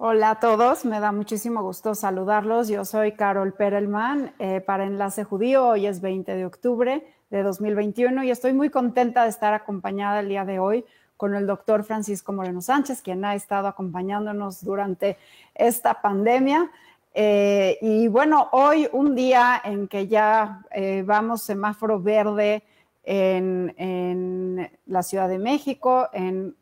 Hola a todos, me da muchísimo gusto saludarlos. Yo soy Carol Perelman eh, para Enlace Judío. Hoy es 20 de octubre de 2021 y estoy muy contenta de estar acompañada el día de hoy con el doctor Francisco Moreno Sánchez, quien ha estado acompañándonos durante esta pandemia. Eh, y bueno, hoy un día en que ya eh, vamos semáforo verde en, la Ciudad de México, en,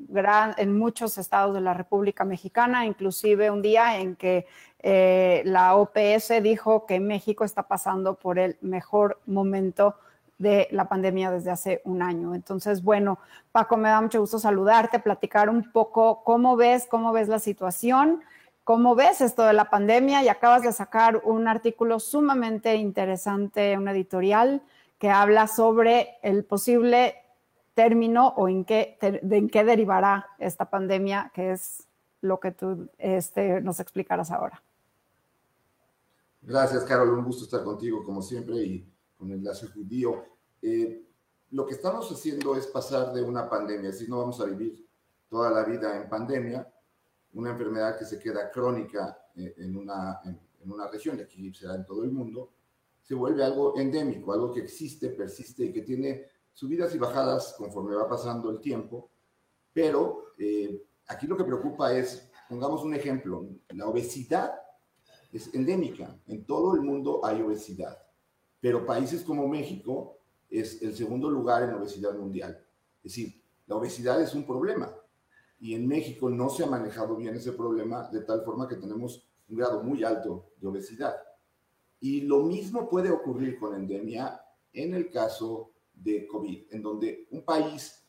en muchos estados de la República Mexicana, inclusive un día en que eh, la OPS dijo que México está pasando por el mejor momento de la pandemia desde hace un año. Entonces, bueno, Paco, me da mucho gusto saludarte, platicar un poco cómo ves, cómo ves la situación, cómo ves esto de la pandemia y acabas de sacar un artículo sumamente interesante, un editorial que habla sobre el posible término o en qué, de qué derivará esta pandemia, que es lo que tú este, nos explicarás ahora. Gracias, Carol. Un gusto estar contigo, como siempre, y con el enlace judío. Eh, lo que estamos haciendo es pasar de una pandemia, si no vamos a vivir toda la vida en pandemia, una enfermedad que se queda crónica eh, en una, en, en una región, y aquí será en todo el mundo, se vuelve algo endémico, algo que existe, persiste y que tiene subidas y bajadas conforme va pasando el tiempo. Pero eh, aquí lo que preocupa es, pongamos un ejemplo, la obesidad es endémica. En todo el mundo hay obesidad, pero países como México es el segundo lugar en obesidad mundial. Es decir, la obesidad es un problema y en México no se ha manejado bien ese problema de tal forma que tenemos un grado muy alto de obesidad. Y lo mismo puede ocurrir con endemia en el caso de COVID, en donde un país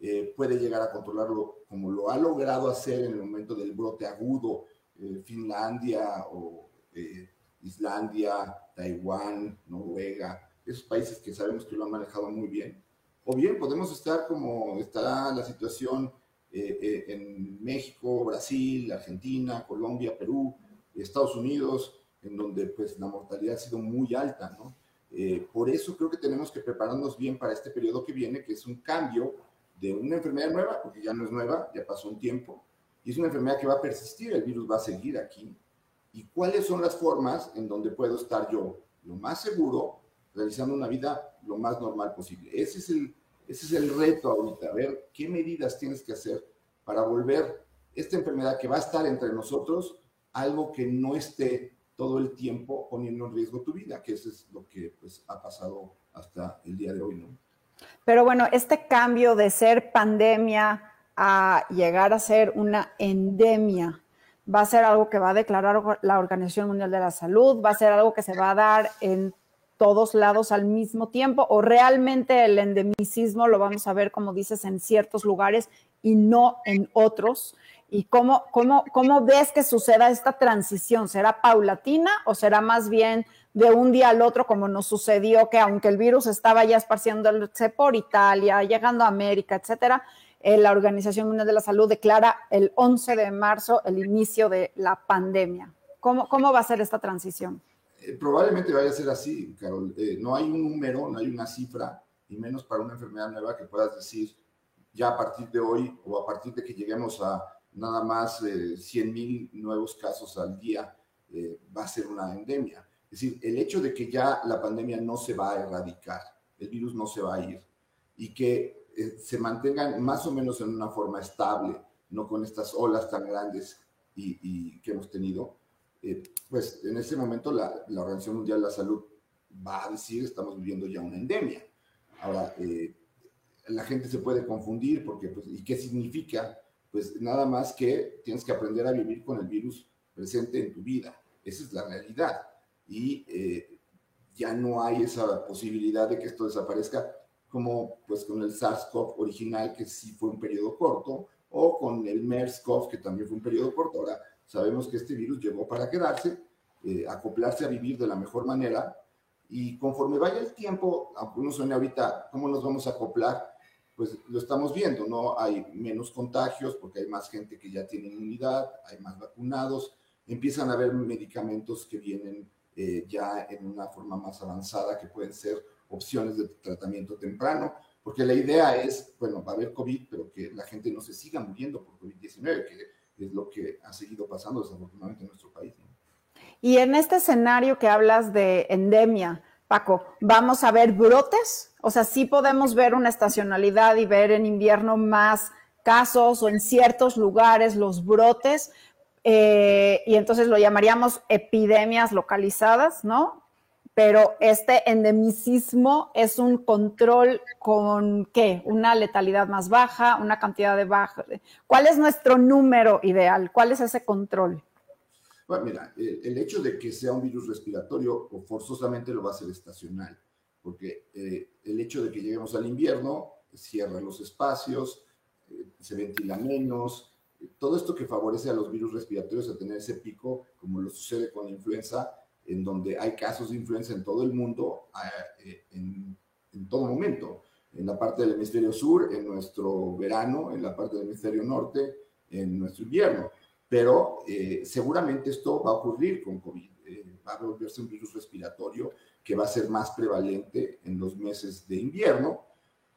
eh, puede llegar a controlarlo como lo ha logrado hacer en el momento del brote agudo, eh, Finlandia o eh, Islandia, Taiwán, Noruega, esos países que sabemos que lo han manejado muy bien. O bien podemos estar como está la situación en México, Brasil, Argentina, Colombia, Perú, Estados Unidos, en donde pues la mortalidad ha sido muy alta, ¿no? Eh, por eso creo que tenemos que prepararnos bien para este periodo que viene, que es un cambio de una enfermedad nueva, porque ya no es nueva, ya pasó un tiempo, y es una enfermedad que va a persistir, el virus va a seguir aquí. ¿Y cuáles son las formas en donde puedo estar yo lo más seguro, realizando una vida lo más normal posible? Ese es el, ese es el reto ahorita, ver qué medidas tienes que hacer para volver esta enfermedad que va a estar entre nosotros algo que no esté todo el tiempo poniendo en riesgo tu vida, que eso es lo que pues, ha pasado hasta el día de hoy, ¿no? Pero bueno, este cambio de ser pandemia a llegar a ser una endemia, va a ser algo que va a declarar la Organización Mundial de la Salud, va a ser algo que se va a dar en todos lados al mismo tiempo o realmente el endemicismo lo vamos a ver, como dices, en ciertos lugares y no en otros. ¿Y cómo, cómo, cómo ves que suceda esta transición? ¿Será paulatina o será más bien de un día al otro como nos sucedió que aunque el virus estaba ya esparciéndose por Italia, llegando a América, etcétera, eh, la Organización Mundial de la Salud declara el 11 de marzo el inicio de la pandemia. ¿Cómo, cómo va a ser esta transición? Eh, probablemente vaya a ser así, Carol. Eh, no hay un número, no hay una cifra, y menos para una enfermedad nueva que puedas decir ya a partir de hoy o a partir de que lleguemos a nada más eh, 100 mil nuevos casos al día, eh, va a ser una endemia. Es decir, el hecho de que ya la pandemia no se va a erradicar, el virus no se va a ir, y que eh, se mantengan más o menos en una forma estable, no con estas olas tan grandes y, que hemos tenido, eh, pues en ese momento la, la, Organización Mundial de la Salud va a decir estamos viviendo ya una endemia. Ahora, la gente se puede confundir porque, pues, ¿y qué significa? Pues nada más que tienes que aprender a vivir con el virus presente en tu vida. Esa es la realidad. Y eh, ya no hay esa posibilidad de que esto desaparezca como pues con el SARS-CoV original, que sí fue un periodo corto, o con el MERS-CoV, que también fue un periodo corto. Ahora sabemos que este virus llegó para quedarse, eh, acoplarse a vivir de la mejor manera, y conforme vaya el tiempo, aunque uno suene ahorita, ¿cómo nos vamos a acoplar? Pues lo estamos viendo, ¿no? Hay menos contagios porque hay más gente que ya tiene inmunidad, hay más vacunados, empiezan a haber medicamentos que vienen eh, ya en una forma más avanzada que pueden ser opciones de tratamiento temprano, porque la idea es, bueno, va a haber COVID, pero que la gente no se siga muriendo por COVID-19, que es lo que ha seguido pasando desafortunadamente en nuestro país. Y en este escenario que hablas de endemia, Paco, ¿vamos a ver brotes? O sea, sí podemos ver una estacionalidad y ver en invierno más casos o en ciertos lugares los brotes, eh, y entonces lo llamaríamos epidemias localizadas, ¿no? Pero este endemicismo es un control con qué? Una letalidad más baja, una cantidad de baja. ¿Cuál es nuestro número ideal? ¿Cuál es ese control? Bueno, mira, el, hecho de que sea un virus respiratorio o forzosamente lo va a ser estacional, porque eh, el hecho de que lleguemos al invierno cierra los espacios, eh, se ventila menos, todo esto que favorece a los virus respiratorios a tener ese pico, como lo sucede con la influenza, en donde hay casos de influenza en todo el mundo, eh, en, en todo momento, en la parte del hemisferio sur, en nuestro verano, en la parte del hemisferio norte, en nuestro invierno pero eh, seguramente esto va a ocurrir con COVID. Eh, va a volverse un virus respiratorio que va a ser más prevalente en los meses de invierno,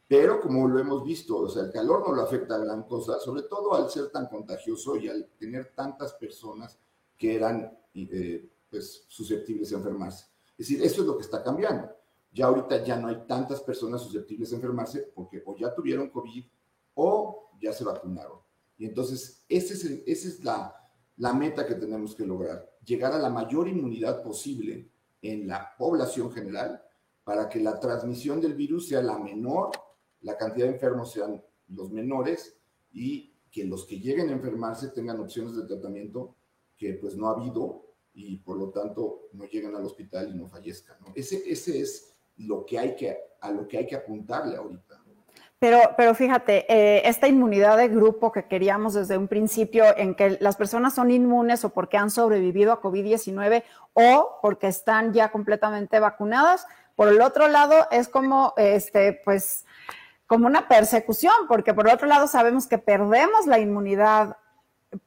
pero como lo hemos visto, o sea, el calor no lo afecta a gran cosa, sobre todo al ser tan contagioso y al tener tantas personas que eran eh, pues, susceptibles a enfermarse. Es decir, eso es lo que está cambiando. Ya ahorita ya no hay tantas personas susceptibles a enfermarse porque o ya tuvieron COVID o ya se vacunaron. Y entonces, esa es, ese es la, la meta que tenemos que lograr, llegar a la mayor inmunidad posible en la población general para que la transmisión del virus sea la menor, la cantidad de enfermos sean los menores y que los que lleguen a enfermarse tengan opciones de tratamiento que pues no ha habido y por lo tanto no lleguen al hospital y no fallezcan. Ese, ese es lo que hay que, a lo que hay que apuntarle ahorita. Pero, pero fíjate, eh, esta inmunidad de grupo que queríamos desde un principio, en que las personas son inmunes o porque han sobrevivido a COVID-19 o porque están ya completamente vacunadas. Por el otro lado, es como, este, pues, como una persecución, porque por el otro lado sabemos que perdemos la inmunidad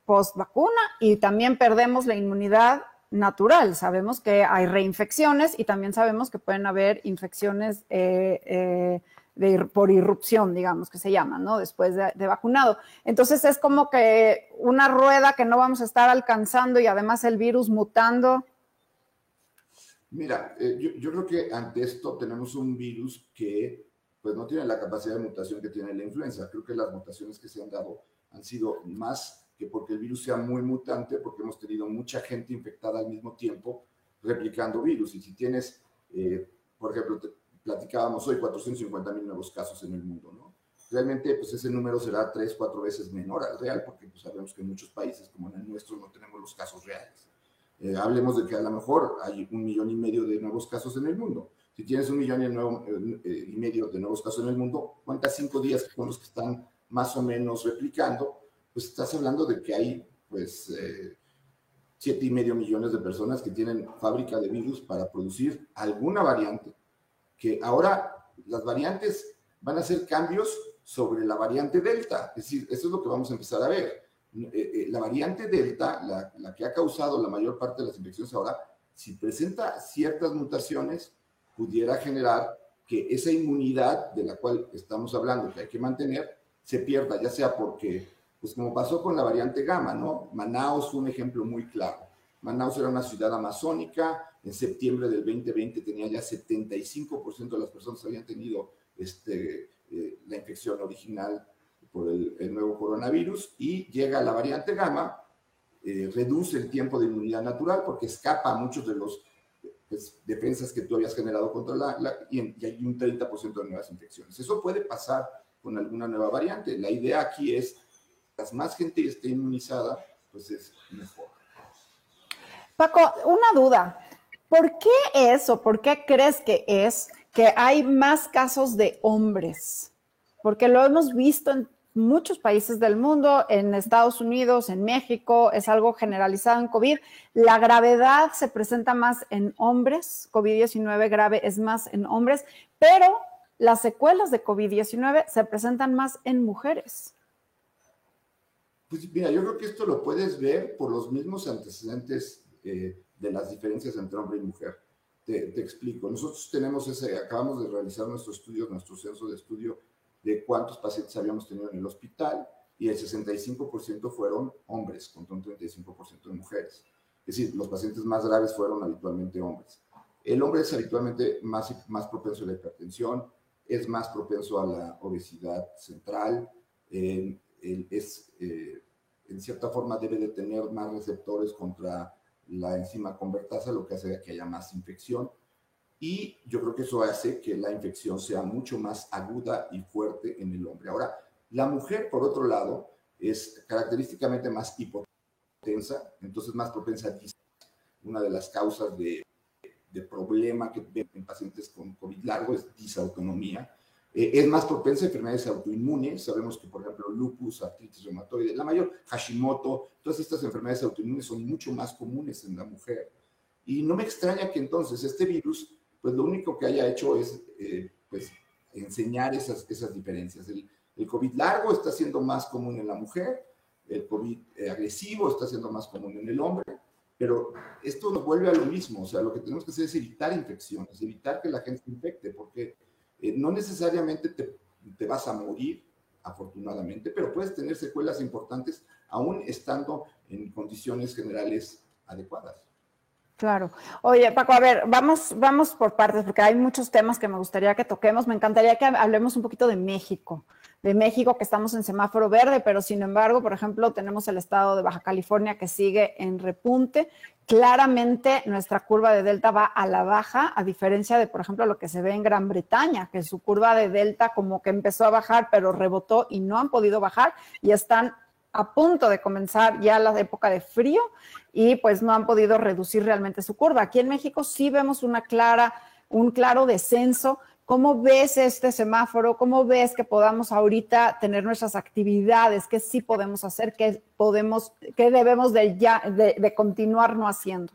post vacuna y también perdemos la inmunidad natural. Sabemos que hay reinfecciones y también sabemos que pueden haber infecciones eh, eh, por irrupción, digamos, que se llama, ¿no? Después de, vacunado. Entonces es como que una rueda que no vamos a estar alcanzando y además el virus mutando. Mira, eh, yo, creo que ante esto tenemos un virus que pues no tiene la capacidad de mutación que tiene la influenza. Creo que las mutaciones que se han dado han sido más que porque el virus sea muy mutante, porque hemos tenido mucha gente infectada al mismo tiempo replicando virus. Y si tienes, eh, por ejemplo, platicábamos hoy, 450 mil nuevos casos en el mundo, ¿no? Realmente, pues ese número será tres, cuatro veces menor al real, porque pues, sabemos que en muchos países como en el nuestro no tenemos los casos reales. Eh, hablemos de que a lo mejor hay un millón y medio de nuevos casos en el mundo. Si tienes un millón y, nuevo, eh, y medio de nuevos casos en el mundo, ¿cuántas cinco días son los que están más o menos replicando? Pues estás hablando de que hay, pues, eh, siete y medio millones de personas que tienen fábrica de virus para producir alguna variante que ahora las variantes van a hacer cambios sobre la variante Delta. Es decir, eso es lo que vamos a empezar a ver. Eh, eh, la variante Delta, la, que ha causado la mayor parte de las infecciones ahora, si presenta ciertas mutaciones, pudiera generar que esa inmunidad de la cual estamos hablando, que hay que mantener, se pierda, ya sea porque, pues como pasó con la variante Gamma, ¿no? Manaus fue un ejemplo muy claro. Manaus era una ciudad amazónica, en septiembre del 2020 tenía ya 75% de las personas que habían tenido este, eh, la infección original por el, nuevo coronavirus y llega la variante gamma, eh, reduce el tiempo de inmunidad natural porque escapa a muchos de los pues, defensas que tú habías generado contra la, y, y, hay un 30% de nuevas infecciones. Eso puede pasar con alguna nueva variante. La idea aquí es, las más gente esté inmunizada, pues es mejor. Paco, una duda. ¿Por qué es o por qué crees que es que hay más casos de hombres? Porque lo hemos visto en muchos países del mundo, en Estados Unidos, en México, es algo generalizado en COVID. La gravedad se presenta más en hombres, COVID-19 grave es más en hombres, pero las secuelas de COVID-19 se presentan más en mujeres. Pues mira, yo creo que esto lo puedes ver por los mismos antecedentes eh, de las diferencias entre hombre y mujer. Te, explico. Nosotros tenemos ese, acabamos de realizar nuestro estudio, nuestro censo de estudio de cuántos pacientes habíamos tenido en el hospital y el 65% fueron hombres, contra un 35% de mujeres. Es decir, los pacientes más graves fueron habitualmente hombres. El hombre es habitualmente más, más propenso a la hipertensión, es más propenso a la obesidad central, es, eh, en cierta forma debe de tener más receptores contra la enzima convertasa, lo que hace que haya más infección. Y yo creo que eso hace que la infección sea mucho más aguda y fuerte en el hombre. Ahora, la mujer, por otro lado, es característicamente más hipotensa, entonces más propensa a una de las causas de, de problema que ven en pacientes con COVID largo es disautonomía. Eh, es más propensa a enfermedades autoinmunes. Sabemos que, por ejemplo, lupus, artritis reumatoide, la mayor, Hashimoto, todas estas enfermedades autoinmunes son mucho más comunes en la mujer. Y no me extraña que entonces este virus, pues lo único que haya hecho es, eh, pues, enseñar esas, esas diferencias. El, el, COVID largo está siendo más común en la mujer, el COVID eh, agresivo está siendo más común en el hombre, pero esto nos vuelve a lo mismo. O sea, lo que tenemos que hacer es evitar infecciones, evitar que la gente se infecte, porque eh, no necesariamente te, te, vas a morir, afortunadamente, pero puedes tener secuelas importantes aún estando en condiciones generales adecuadas. Claro. Oye, Paco, a ver, vamos, vamos por partes, porque hay muchos temas que me gustaría que toquemos. Me encantaría que hablemos un poquito de México de México, que estamos en semáforo verde, pero sin embargo, por ejemplo, tenemos el estado de Baja California que sigue en repunte. Claramente nuestra curva de delta va a la baja, a diferencia de, por ejemplo, lo que se ve en Gran Bretaña, que su curva de delta como que empezó a bajar, pero rebotó y no han podido bajar y están a punto de comenzar ya la época de frío y pues no han podido reducir realmente su curva. Aquí en México sí vemos una clara, un claro descenso ¿Cómo ves este semáforo? ¿Cómo ves que podamos ahorita tener nuestras actividades? ¿Qué sí podemos hacer? ¿Qué, podemos, qué debemos de, ya, de, continuar no haciendo?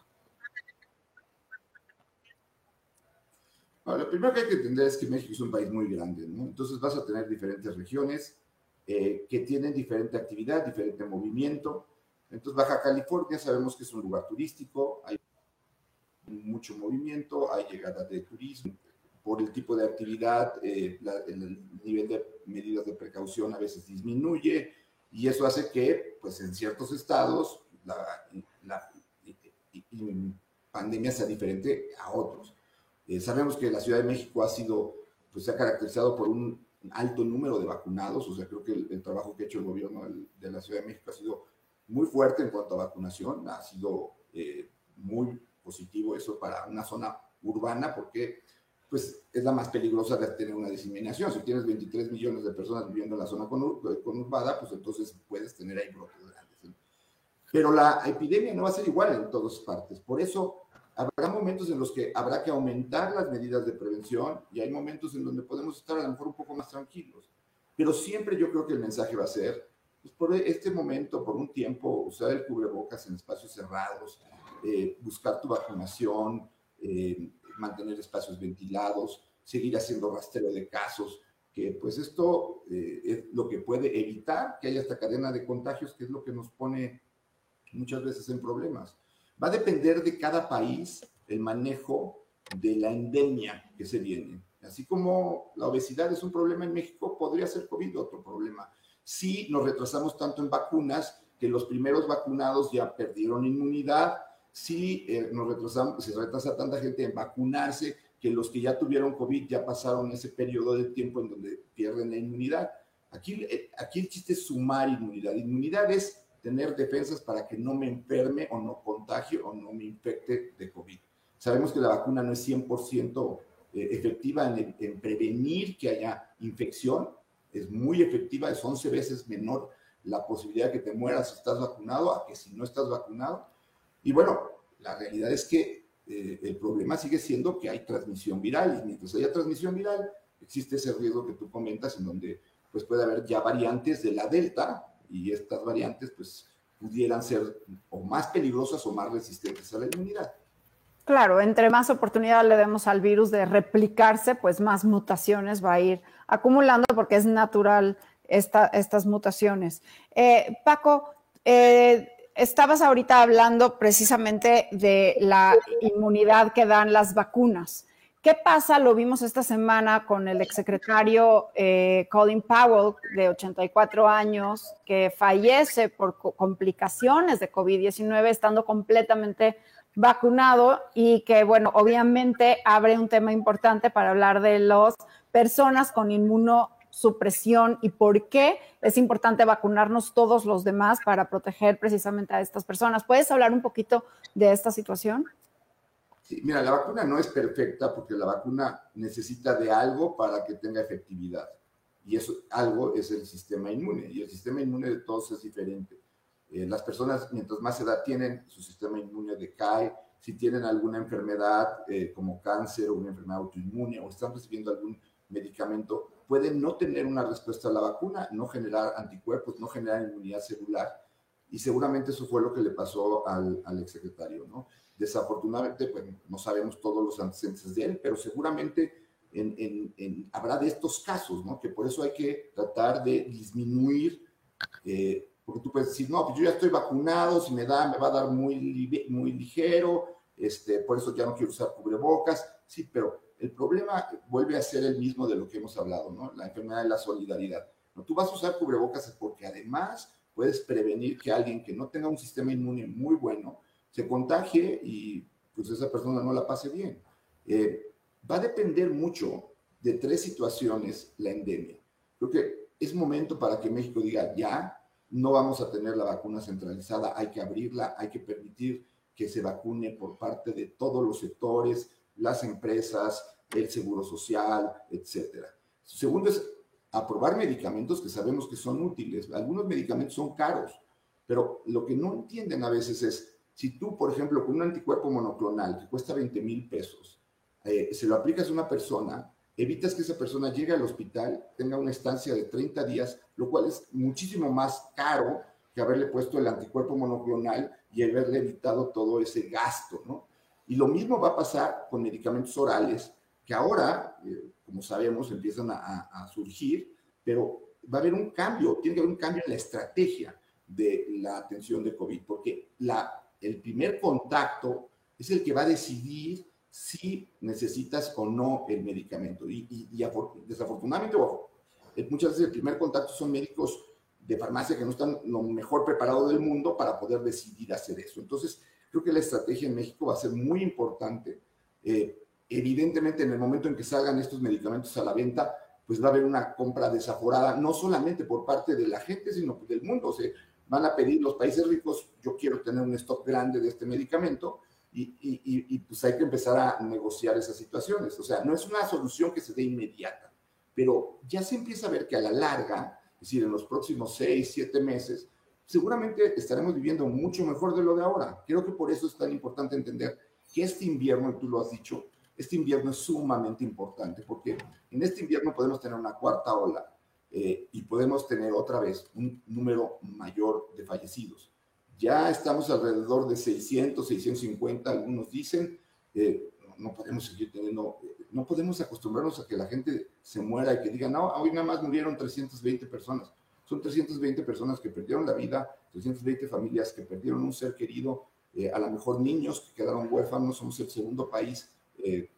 lo primero que hay que entender es que México es un país muy grande, ¿no? Entonces vas a tener diferentes regiones eh, que tienen diferente actividad, diferente movimiento. Entonces Baja California sabemos que es un lugar turístico, hay mucho movimiento, hay llegada de turismo, por el tipo de actividad, eh, el nivel de medidas de precaución a veces disminuye y eso hace que, pues en ciertos estados, la, pandemia sea diferente a otros. Eh, sabemos que la Ciudad de México ha sido, pues se ha caracterizado por un alto número de vacunados, o sea, creo que el, trabajo que ha hecho el gobierno de la Ciudad de México ha sido muy fuerte en cuanto a vacunación, ha sido eh, muy positivo eso para una zona urbana, porque pues es la más peligrosa de tener una diseminación. Si tienes 23 millones de personas viviendo en la zona conurbada, pues entonces puedes tener ahí brotes grandes. Pero la epidemia no va a ser igual en todas partes. Por eso habrá momentos en los que habrá que aumentar las medidas de prevención y hay momentos en donde podemos estar a lo mejor un poco más tranquilos. Pero siempre yo creo que el mensaje va a ser, pues por este momento, por un tiempo, usar el cubrebocas en espacios cerrados, eh, buscar tu vacunación, eh, mantener espacios ventilados, seguir haciendo rastreo de casos, que pues esto eh, es lo que puede evitar que haya esta cadena de contagios, que es lo que nos pone muchas veces en problemas. Va a depender de cada país el manejo de la endemia que se viene. Así como la obesidad es un problema en México, podría ser COVID otro problema. Si nos retrasamos tanto en vacunas que los primeros vacunados ya perdieron inmunidad, si eh, nos retrasamos, se retrasa tanta gente en vacunarse que los que ya tuvieron COVID ya pasaron ese periodo de tiempo en donde pierden la inmunidad. Aquí, eh, aquí el chiste es sumar inmunidad. Inmunidad es tener defensas para que no me enferme o no contagie o no me infecte de COVID. Sabemos que la vacuna no es 100% eh, efectiva en, en, prevenir que haya infección, es muy efectiva, es 11 veces menor la posibilidad de que te mueras si estás vacunado a que si no estás vacunado. Y bueno, la realidad es que eh, el problema sigue siendo que hay transmisión viral y mientras haya transmisión viral existe ese riesgo que tú comentas en donde pues puede haber ya variantes de la delta y estas variantes pues pudieran ser o más peligrosas o más resistentes a la inmunidad. Claro, entre más oportunidad le demos al virus de replicarse, pues más mutaciones va a ir acumulando porque es natural esta, estas mutaciones. Eh, Paco, eh, estabas ahorita hablando precisamente de la inmunidad que dan las vacunas. ¿Qué pasa? Lo vimos esta semana con el exsecretario eh, Colin Powell, de 84 años, que fallece por complicaciones de COVID-19, estando completamente vacunado y que, bueno, obviamente abre un tema importante para hablar de las personas con inmunosupresión y por qué es importante vacunarnos todos los demás para proteger precisamente a estas personas. ¿Puedes hablar un poquito de esta situación? mira, la vacuna no es perfecta porque la vacuna necesita de algo para que tenga efectividad. Y eso algo es el sistema inmune. Y el sistema inmune de todos es diferente. Eh, las personas, mientras más edad tienen, su sistema inmune decae. Si tienen alguna enfermedad eh, como cáncer o una enfermedad autoinmune o están recibiendo algún medicamento, pueden no tener una respuesta a la vacuna, no generar anticuerpos, no generar inmunidad celular. Y seguramente eso fue lo que le pasó al, al exsecretario, ¿no? Desafortunadamente, pues no sabemos todos los antecedentes de él, pero seguramente en, habrá de estos casos, ¿no? Que por eso hay que tratar de disminuir, eh, porque tú puedes decir, no, pues yo ya estoy vacunado, si me da, me va a dar muy, muy ligero, este, por eso ya no quiero usar cubrebocas, sí, pero el problema vuelve a ser el mismo de lo que hemos hablado, ¿no? La enfermedad de la solidaridad. No, tú vas a usar cubrebocas porque además puedes prevenir que alguien que no tenga un sistema inmune muy bueno, se contagie y pues esa persona no la pase bien. Eh, va a depender mucho de tres situaciones la endemia. Creo que es momento para que México diga, ya, no vamos a tener la vacuna centralizada, hay que abrirla, hay que permitir que se vacune por parte de todos los sectores, las empresas, el seguro social, etc. Segundo es aprobar medicamentos que sabemos que son útiles. Algunos medicamentos son caros, pero lo que no entienden a veces es, si tú, por ejemplo, con un anticuerpo monoclonal que cuesta 20 mil pesos, eh, se lo aplicas a una persona, evitas que esa persona llegue al hospital, tenga una estancia de 30 días, lo cual es muchísimo más caro que haberle puesto el anticuerpo monoclonal y haberle evitado todo ese gasto, ¿no? Y lo mismo va a pasar con medicamentos orales, que ahora, eh, como sabemos, empiezan a, a surgir, pero va a haber un cambio, tiene que haber un cambio en la estrategia de la atención de COVID, porque la el primer contacto es el que va a decidir si necesitas o no el medicamento. Y, desafortunadamente, muchas veces el primer contacto son médicos de farmacia que no están lo mejor preparados del mundo para poder decidir hacer eso. Entonces, creo que la estrategia en México va a ser muy importante. Eh, evidentemente, en el momento en que salgan estos medicamentos a la venta, pues va a haber una compra desaforada, no solamente por parte de la gente, sino del mundo. O sea, van a pedir los países ricos, yo quiero tener un stock grande de este medicamento y, y, pues hay que empezar a negociar esas situaciones. O sea, no es una solución que se dé inmediata, pero ya se empieza a ver que a la larga, es decir, en los próximos seis, siete meses, seguramente estaremos viviendo mucho mejor de lo de ahora. Creo que por eso es tan importante entender que este invierno, tú lo has dicho, este invierno es sumamente importante porque en este invierno podemos tener una cuarta ola eh, y podemos tener otra vez un número mayor de fallecidos. Ya estamos alrededor de 600, 650, algunos dicen, eh, no podemos seguir teniendo, no podemos acostumbrarnos a que la gente se muera y que digan, no, hoy nada más murieron 320 personas. Son 320 personas que perdieron la vida, 320 familias que perdieron un ser querido, a lo mejor niños que quedaron huérfanos, somos el segundo país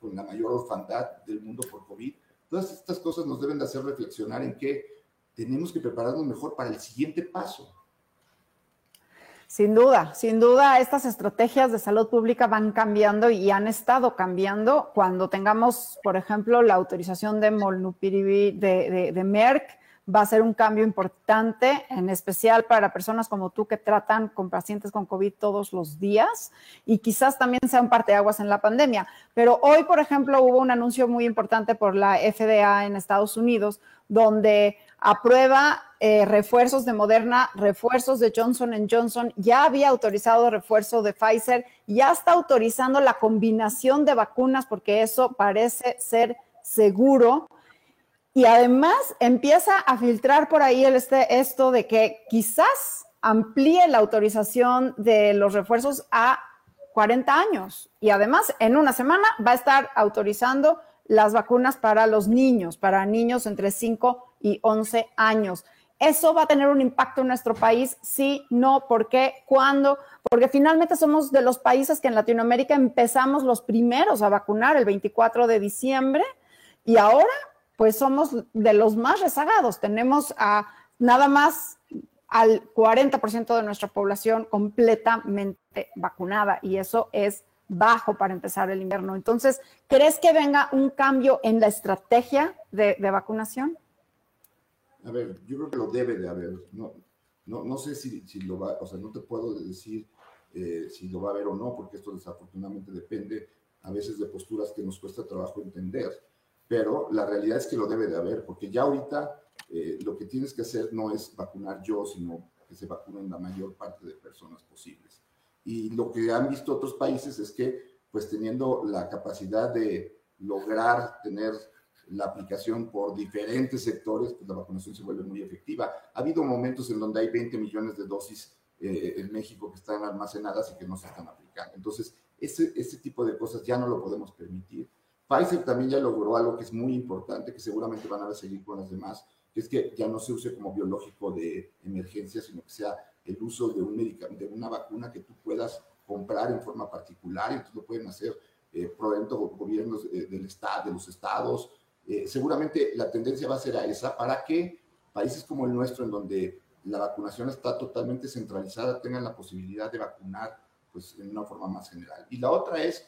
con la mayor orfandad del mundo por COVID. Todas estas cosas nos deben de hacer reflexionar en que tenemos que prepararnos mejor para el siguiente paso. Sin duda, sin duda, estas estrategias de salud pública van cambiando y han estado cambiando. Cuando tengamos, por ejemplo, la autorización de Molnupiravir de, de Merck va a ser un cambio importante, en especial para personas como tú que tratan con pacientes con COVID todos los días y quizás también sea un parteaguas en la pandemia. Pero hoy, por ejemplo, hubo un anuncio muy importante por la FDA en Estados Unidos donde aprueba eh, refuerzos de Moderna, refuerzos de Johnson Johnson, ya había autorizado refuerzo de Pfizer, ya está autorizando la combinación de vacunas porque eso parece ser seguro y además empieza a filtrar por ahí el este, esto de que quizás amplíe la autorización de los refuerzos a 40 años. Y además, en una semana va a estar autorizando las vacunas para los niños, para niños entre 5 y 11 años. ¿Eso va a tener un impacto en nuestro país? Sí, no, ¿por qué? ¿Cuándo? Porque finalmente somos de los países que en Latinoamérica empezamos los primeros a vacunar el 24 de diciembre y ahora pues somos de los más rezagados. Tenemos a nada más al 40% de nuestra población completamente vacunada y eso es bajo para empezar el invierno. Entonces, ¿crees que venga un cambio en la estrategia de, de vacunación? A ver, yo creo que lo debe de haber. No, no, sé si, si lo va, o sea, no te puedo decir eh, si lo va a haber o no, porque esto desafortunadamente depende a veces de posturas que nos cuesta trabajo entender, pero la realidad es que lo debe de haber, porque ya ahorita eh, lo que tienes que hacer no es vacunar yo, sino que se vacunen la mayor parte de personas posibles. Y lo que han visto otros países es que, pues teniendo la capacidad de lograr tener la aplicación por diferentes sectores, pues la vacunación se vuelve muy efectiva. Ha habido momentos en donde hay 20 millones de dosis eh, en México que están almacenadas y que no se están aplicando. Entonces, ese, ese tipo de cosas ya no lo podemos permitir. Pfizer también ya logró algo que es muy importante, que seguramente van a seguir con las demás, que es que ya no se use como biológico de emergencia, sino que sea el uso de un medicamento, de una vacuna que tú puedas comprar en forma particular, y entonces lo pueden hacer eh, gobiernos eh, del estado, de los estados, eh, seguramente la tendencia va a ser a esa. Para que países como el nuestro, en donde la vacunación está totalmente centralizada, tengan la posibilidad de vacunar pues, en una forma más general. Y la otra es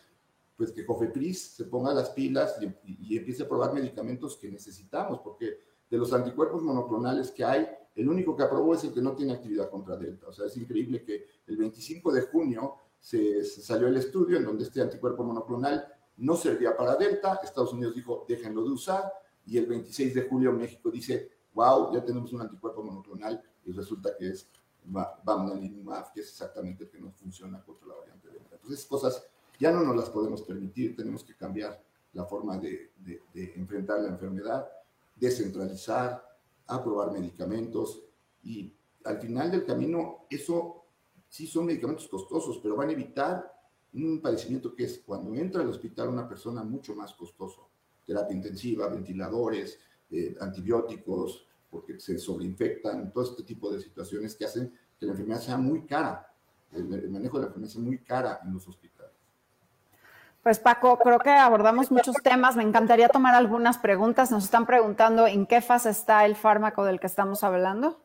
pues, que COFEPRIS se ponga las pilas y, empiece a probar medicamentos que necesitamos, porque de los anticuerpos monoclonales que hay, el único que aprobó es el que no tiene actividad contra Delta. O sea, es increíble que el 25 de junio se, se salió el estudio en donde este anticuerpo monoclonal no servía para Delta, Estados Unidos dijo, déjenlo de usar, y el 26 de julio México dice, wow, ya tenemos un anticuerpo monoclonal, y resulta que es Bamlanimab, que es exactamente el que no funciona contra la variante Delta. Entonces, cosas ya no nos las podemos permitir, tenemos que cambiar la forma de, enfrentar la enfermedad, descentralizar, aprobar medicamentos, y al final del camino, eso sí son medicamentos costosos, pero van a evitar un padecimiento que es cuando entra al hospital una persona mucho más costoso, terapia intensiva, ventiladores, eh, antibióticos, porque se sobreinfectan, todo este tipo de situaciones que hacen que la enfermedad sea muy cara, el, el manejo de la enfermedad sea muy cara en los hospitales. Pues Paco, creo que abordamos muchos temas. Me encantaría tomar algunas preguntas. Nos están preguntando en qué fase está el fármaco del que estamos hablando.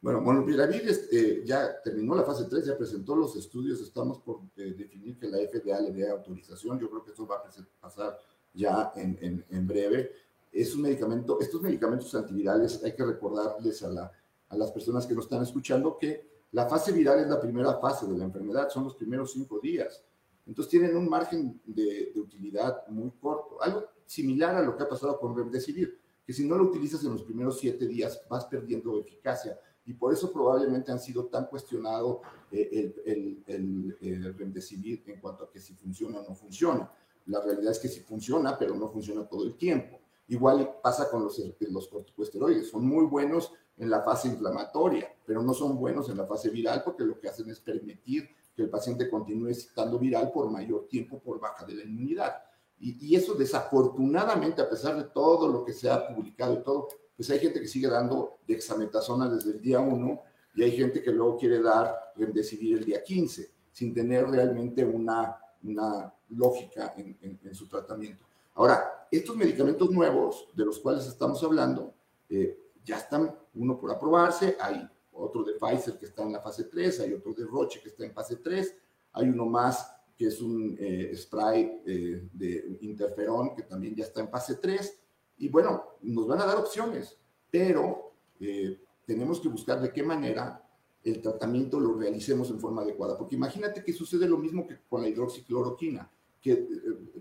Bueno, Molnupiravir este, ya terminó la fase 3, ya presentó los estudios, estamos por eh, definir que la FDA le dé autorización, yo creo que eso va a pasar ya en, en, breve. Es un medicamento, estos medicamentos antivirales, hay que recordarles a, la, a las personas que nos están escuchando que la fase viral es la primera fase de la enfermedad, son los primeros cinco días. Entonces tienen un margen de, de utilidad muy corto, algo similar a lo que ha pasado con Remdesivir, que si no lo utilizas en los primeros siete días vas perdiendo eficacia y por eso probablemente han sido tan cuestionado eh, el, el, el, remdesivir en cuanto a que si funciona o no funciona. La realidad es que sí funciona, pero no funciona todo el tiempo. Igual pasa con los, los corticosteroides, son muy buenos en la fase inflamatoria, pero no son buenos en la fase viral porque lo que hacen es permitir que el paciente continúe estando viral por mayor tiempo por baja de la inmunidad. Y, y, eso desafortunadamente, a pesar de todo lo que se ha publicado y todo, pues hay gente que sigue dando dexametasona desde el día 1 y hay gente que luego quiere dar remdesivir el día 15, sin tener realmente una, una lógica en, en, su tratamiento. Ahora, estos medicamentos nuevos de los cuales estamos hablando, eh, ya están, uno por aprobarse, hay otro de Pfizer que está en la fase 3, hay otro de Roche que está en fase 3, hay uno más que es un eh, spray eh, de interferón que también ya está en fase 3, y bueno, nos van a dar opciones, pero eh, tenemos que buscar de qué manera el tratamiento lo realicemos en forma adecuada. Porque imagínate que sucede lo mismo que con la hidroxicloroquina, que eh,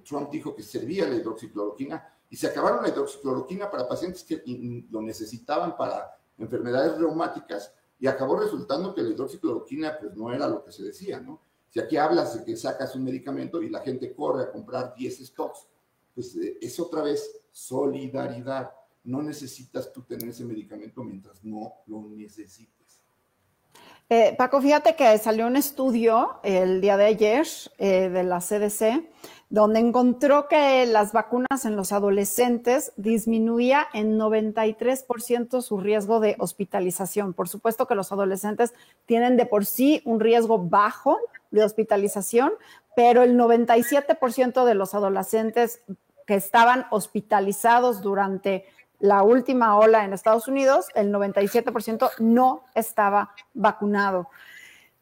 Trump dijo que servía la hidroxicloroquina y se acabaron la hidroxicloroquina para pacientes que lo necesitaban para enfermedades reumáticas y acabó resultando que la hidroxicloroquina pues no era lo que se decía, ¿no? Si aquí hablas de que sacas un medicamento y la gente corre a comprar 10 stocks, pues eh, es otra vez solidaridad. No necesitas tú tener ese medicamento mientras no lo necesites. Eh, Paco, fíjate que salió un estudio el día de ayer eh, de la CDC donde encontró que las vacunas en los adolescentes disminuía en 93% su riesgo de hospitalización. Por supuesto que los adolescentes tienen de por sí un riesgo bajo de hospitalización, pero el 97% de los adolescentes que estaban hospitalizados durante la última ola en Estados Unidos, el 97% no estaba vacunado.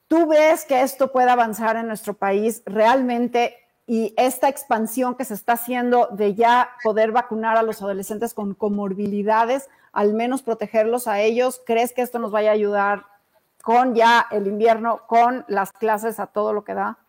¿Tú ves que esto puede avanzar en nuestro país realmente y esta expansión que se está haciendo de ya poder vacunar a los adolescentes con comorbilidades, al menos protegerlos a ellos, ¿crees que esto nos vaya a ayudar con ya el invierno, con las clases a todo lo que da?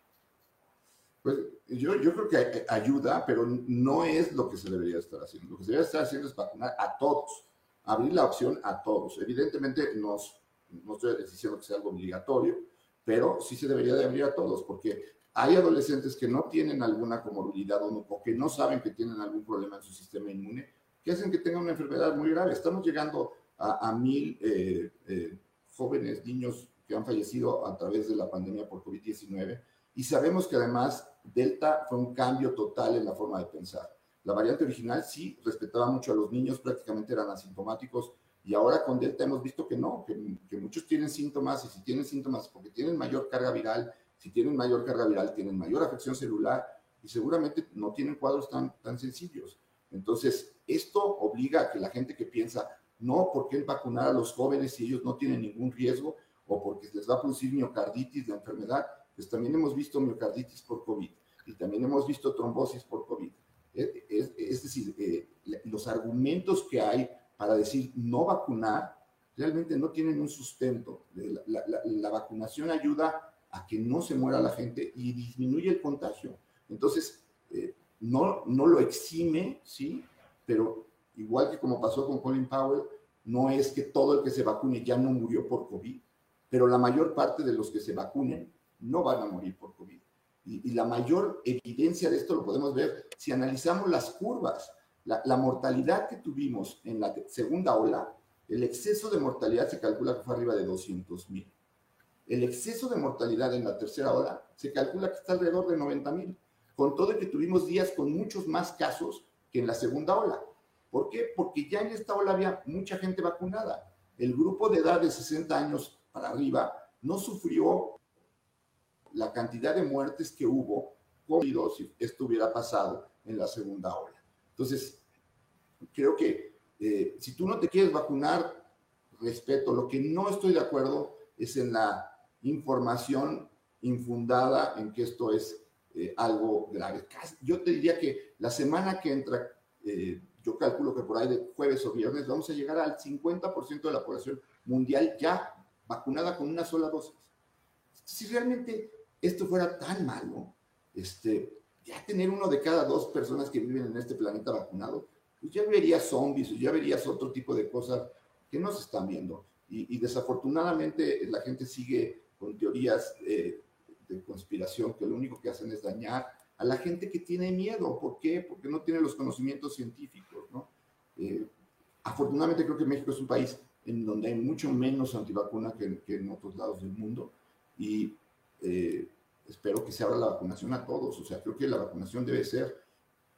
Pues yo, yo creo que ayuda, pero no es lo que se debería estar haciendo. Lo que se debería estar haciendo es vacunar a todos, abrir la opción a todos. Evidentemente, nos, no estoy diciendo que sea algo obligatorio, pero sí se debería de abrir a todos, porque hay adolescentes que no tienen alguna comorbilidad o, que no saben que tienen algún problema en su sistema inmune, que hacen que tengan una enfermedad muy grave. Estamos llegando a, mil eh, eh, jóvenes, niños que han fallecido a través de la pandemia por COVID-19 y sabemos que además Delta fue un cambio total en la forma de pensar. La variante original sí respetaba mucho a los niños, prácticamente eran asintomáticos y ahora con Delta hemos visto que no, que, que muchos tienen síntomas y si tienen síntomas porque tienen mayor carga viral si tienen mayor carga viral, tienen mayor afección celular y seguramente no tienen cuadros tan, tan sencillos. Entonces, esto obliga a que la gente que piensa, no, ¿por qué vacunar a los jóvenes si ellos no tienen ningún riesgo o porque les va a producir miocarditis, la enfermedad? Pues también hemos visto miocarditis por COVID y también hemos visto trombosis por COVID. Es, decir, eh, los argumentos que hay para decir no vacunar realmente no tienen un sustento. La, la vacunación ayuda a que no se muera la gente y disminuye el contagio. Entonces, eh, no, no lo exime, ¿sí? Pero igual que como pasó con Colin Powell, no es que todo el que se vacune ya no murió por COVID, pero la mayor parte de los que se vacunen no van a morir por COVID. Y, la mayor evidencia de esto lo podemos ver si analizamos las curvas. La, la, mortalidad que tuvimos en la segunda ola, el exceso de mortalidad se calcula que fue arriba de 200 mil. El exceso de mortalidad en la tercera ola se calcula que está alrededor de 90 mil, con todo que tuvimos días con muchos más casos que en la segunda ola. ¿Por qué? Porque ya en esta ola había mucha gente vacunada. El grupo de edad de 60 años para arriba no sufrió la cantidad de muertes que hubo si esto hubiera pasado en la segunda ola. Entonces, creo que eh, si tú no te quieres vacunar, respeto. Lo que no estoy de acuerdo es en la información infundada en que esto es eh, algo grave. Yo te diría que la semana que entra, eh, yo calculo que por ahí de jueves o viernes vamos a llegar al 50% de la población mundial ya vacunada con una sola dosis. Si realmente esto fuera tan malo, este, ya tener uno de cada dos personas que viven en este planeta vacunado, pues ya verías zombies ya verías otro tipo de cosas que no se están viendo. Y desafortunadamente la gente sigue con teorías eh, de conspiración que lo único que hacen es dañar a la gente que tiene miedo. ¿Por qué? Porque no tiene los conocimientos científicos, ¿no? Eh, afortunadamente creo que México es un país en donde hay mucho menos antivacuna que, que en otros lados del mundo y eh, espero que se abra la vacunación a todos. O sea, creo que la vacunación debe ser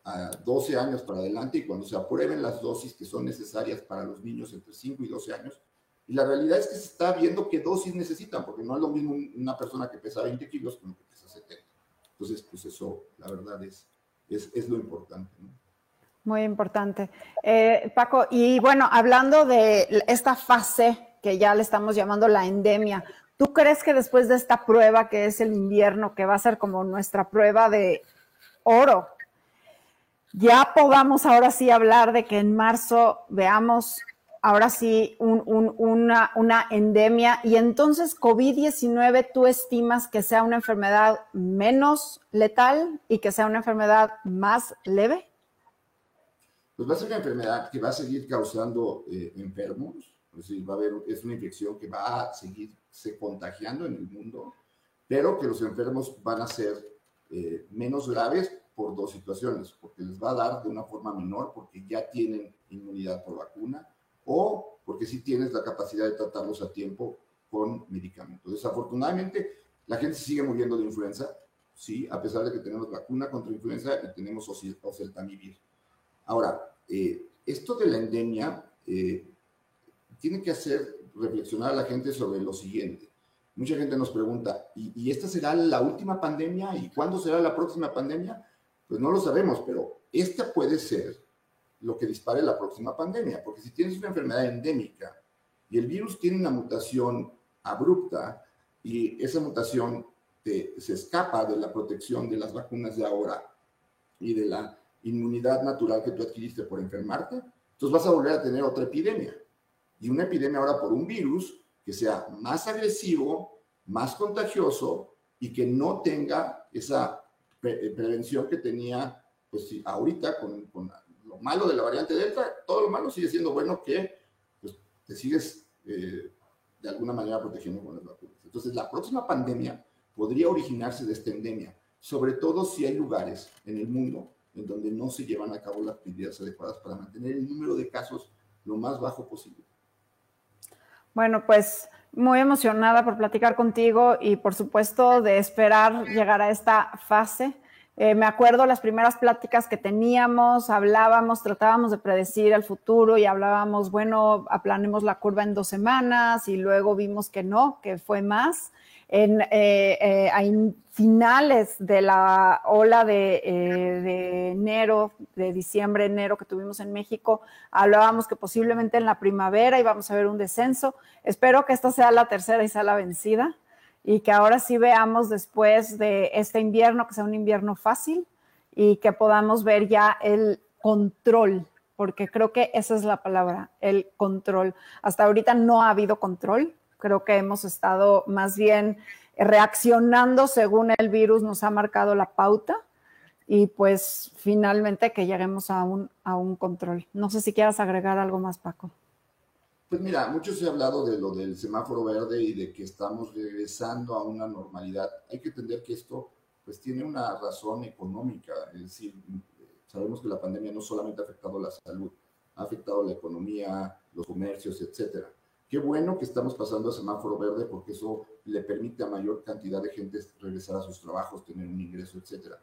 a 12 años para adelante y cuando se aprueben las dosis que son necesarias para los niños entre 5 y 12 años, y la realidad es que se está viendo qué dosis necesitan, porque no es lo mismo una persona que pesa 20 kilos que que pesa 70. Entonces, pues eso, la verdad, es, es, lo importante. Muy importante. Eh, Paco, y bueno, hablando de esta fase que ya le estamos llamando la endemia, ¿tú crees que después de esta prueba que es el invierno, que va a ser como nuestra prueba de oro, ya podamos ahora sí hablar de que en marzo veamos ahora sí una, endemia y entonces COVID-19 tú estimas que sea una enfermedad menos letal y que sea una enfermedad más leve? Pues va a ser una enfermedad que va a seguir causando eh, enfermos, es decir, va a haber, una infección que va a seguirse contagiando en el mundo, pero que los enfermos van a ser eh, menos graves por dos situaciones, porque les va a dar de una forma menor, porque ya tienen inmunidad por vacuna, o porque si tienes la capacidad de tratarlos a tiempo con medicamentos. Desafortunadamente, la gente sigue muriendo de influenza, sí, a pesar de que tenemos vacuna contra influenza y tenemos oseltamivir. Ahora, eh, esto de la endemia eh, tiene que hacer reflexionar a la gente sobre lo siguiente. Mucha gente nos pregunta, ¿y, esta será la última pandemia? ¿Y cuándo será la próxima pandemia? Pues no lo sabemos, pero esta puede ser lo que dispare la próxima pandemia, porque si tienes una enfermedad endémica y el virus tiene una mutación abrupta y esa mutación se escapa de la protección de las vacunas de ahora y de la inmunidad natural que tú adquiriste por enfermarte, entonces vas a volver a tener otra epidemia. Y una epidemia ahora por un virus que sea más agresivo, más contagioso y que no tenga esa prevención que tenía, pues ahorita con, lo malo de la variante Delta, todo lo malo sigue siendo bueno que pues, te sigues eh, de alguna manera protegiendo con las vacunas. Entonces, la próxima pandemia podría originarse de esta endemia, sobre todo si hay lugares en el mundo en donde no se llevan a cabo las medidas adecuadas para mantener el número de casos lo más bajo posible. Bueno, pues muy emocionada por platicar contigo y por supuesto de esperar llegar a esta fase. Eh, me acuerdo las primeras pláticas que teníamos, hablábamos, tratábamos de predecir el futuro y hablábamos, bueno, aplanemos la curva en dos semanas y luego vimos que no, que fue más en eh, eh, finales de la ola de, de, enero, de diciembre, enero que tuvimos en México, hablábamos que posiblemente en la primavera íbamos a ver un descenso. Espero que esta sea la tercera y sea la vencida y que ahora sí veamos después de este invierno que sea un invierno fácil y que podamos ver ya el control, porque creo que esa es la palabra, el control. Hasta ahorita no ha habido control Creo que hemos estado más bien reaccionando según el virus nos ha marcado la pauta y pues finalmente que lleguemos a un, a un control. No sé si quieras agregar algo más, Paco. Pues mira, mucho se ha hablado de lo del semáforo verde y de que estamos regresando a una normalidad. Hay que entender que esto pues tiene una razón económica, es decir, sabemos que la pandemia no solamente ha afectado la salud, ha afectado la economía, los comercios, etcétera. Qué bueno que estamos pasando a semáforo verde porque eso le permite a mayor cantidad de gente regresar a sus trabajos, tener un ingreso, etcétera.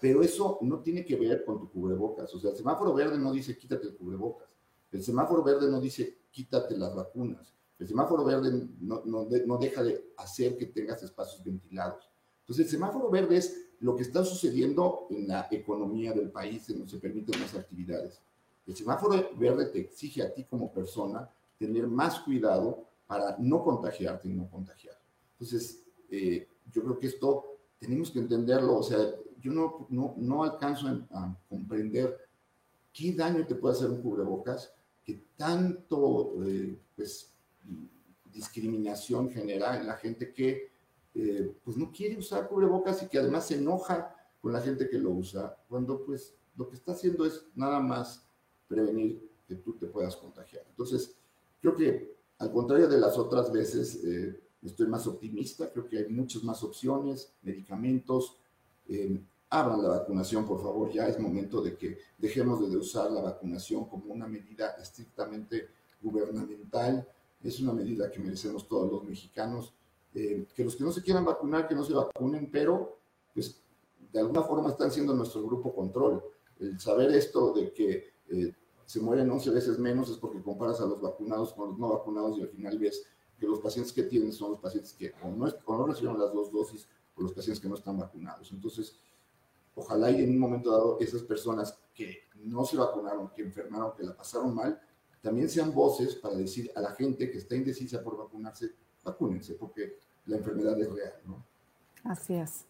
Pero eso no tiene que ver con tu cubrebocas. O sea, el semáforo verde no dice quítate el cubrebocas. El semáforo verde no dice quítate las vacunas. El semáforo verde no, no, no deja de hacer que tengas espacios ventilados. Entonces, el semáforo verde es lo que está sucediendo en la economía del país, en donde se permiten las actividades. El semáforo verde te exige a ti como persona tener más cuidado para no contagiarte y no contagiar. Entonces, eh, yo creo que esto tenemos que entenderlo, o sea, yo no, no, no alcanzo a, comprender qué daño te puede hacer un cubrebocas, que tanto eh, pues, discriminación genera en la gente que eh, pues no quiere usar cubrebocas y que además se enoja con la gente que lo usa, cuando pues lo que está haciendo es nada más prevenir que tú te puedas contagiar. Entonces, Creo que, al contrario de las otras veces, eh, estoy más optimista. Creo que hay muchas más opciones, medicamentos. Eh, abran la vacunación, por favor. Ya es momento de que dejemos de usar la vacunación como una medida estrictamente gubernamental. Es una medida que merecemos todos los mexicanos. Eh, que los que no se quieran vacunar, que no se vacunen, pero pues de alguna forma están siendo nuestro grupo control. El saber esto de que se mueren 11 veces menos es porque comparas a los vacunados con los no vacunados y al final ves que los pacientes que tienen son los pacientes que o no, no recibieron las dos dosis o los pacientes que no están vacunados. Entonces, ojalá y en un momento dado esas personas que no se vacunaron, que enfermaron, que la pasaron mal, también sean voces para decir a la gente que está indecisa por vacunarse, vacúnense, porque la enfermedad es real, ¿no? Así es.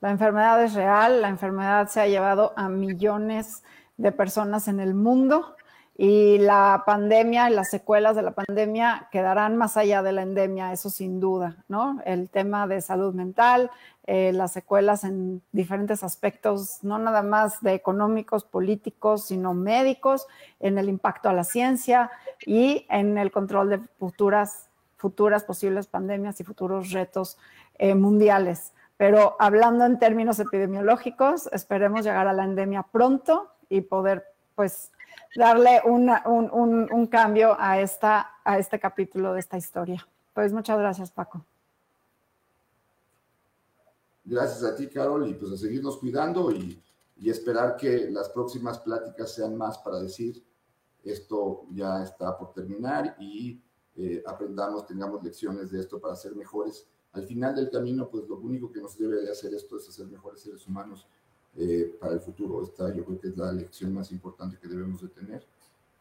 La enfermedad es real, la enfermedad se ha llevado a millones de personas en el mundo y la pandemia y las secuelas de la pandemia quedarán más allá de la endemia, eso sin duda, ¿no? El tema de salud mental, eh, las secuelas en diferentes aspectos, no nada más de económicos, políticos, sino médicos, en el impacto a la ciencia y en el control de futuras, futuras posibles pandemias y futuros retos eh, mundiales. Pero hablando en términos epidemiológicos, esperemos llegar a la endemia pronto y poder, pues, darle un, un, cambio a, esta, a este capítulo de esta historia. Pues muchas gracias, Paco. Gracias a ti, Carol, y pues a seguirnos cuidando y, y esperar que las próximas pláticas sean más para decir esto ya está por terminar y eh, aprendamos, tengamos lecciones de esto para ser mejores. Al final del camino, pues lo único que nos debe de hacer esto es hacer mejores seres humanos eh, para el futuro. Esta yo creo que es la lección más importante que debemos de tener.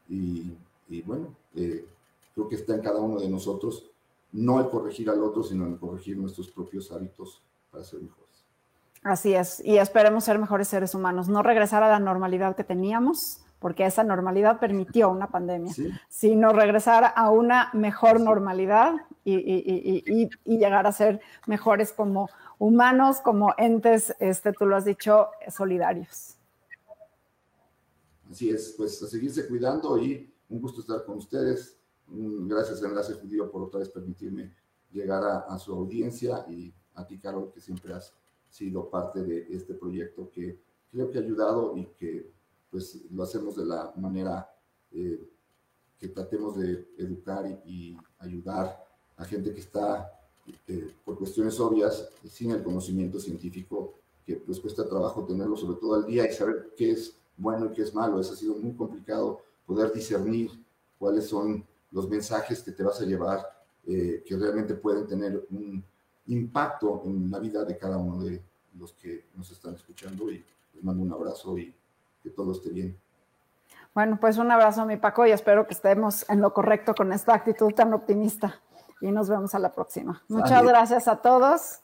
Y, y bueno, eh, creo que está en cada uno de nosotros, no el corregir al otro, sino el corregir nuestros propios hábitos para ser mejores. Así es, y esperemos ser mejores seres humanos, no regresar a la normalidad que teníamos, porque esa normalidad permitió una pandemia, sino regresar a una mejor normalidad y, llegar a ser mejores como humanos, como entes, este, tú lo has dicho, solidarios. Así es, pues a seguirse cuidando y un gusto estar con ustedes. Gracias Enlace Judío por otra vez permitirme llegar a, a su audiencia y a ti, Carol, que siempre has sido parte de este proyecto que creo que ha ayudado y que pues lo hacemos de la manera eh, que tratemos de educar y, ayudar a gente que está eh, por cuestiones obvias sin el conocimiento científico que pues cuesta trabajo tenerlo sobre todo al día y saber qué es bueno y qué es malo. Eso ha sido muy complicado poder discernir cuáles son los mensajes que te vas a llevar eh, que realmente pueden tener un impacto en la vida de cada uno de los que nos están escuchando y les mando un abrazo y que todo esté bien. Bueno, pues un abrazo a mi Paco y espero que estemos en lo correcto con esta actitud tan optimista y nos vemos a la próxima. Muchas gracias a todos.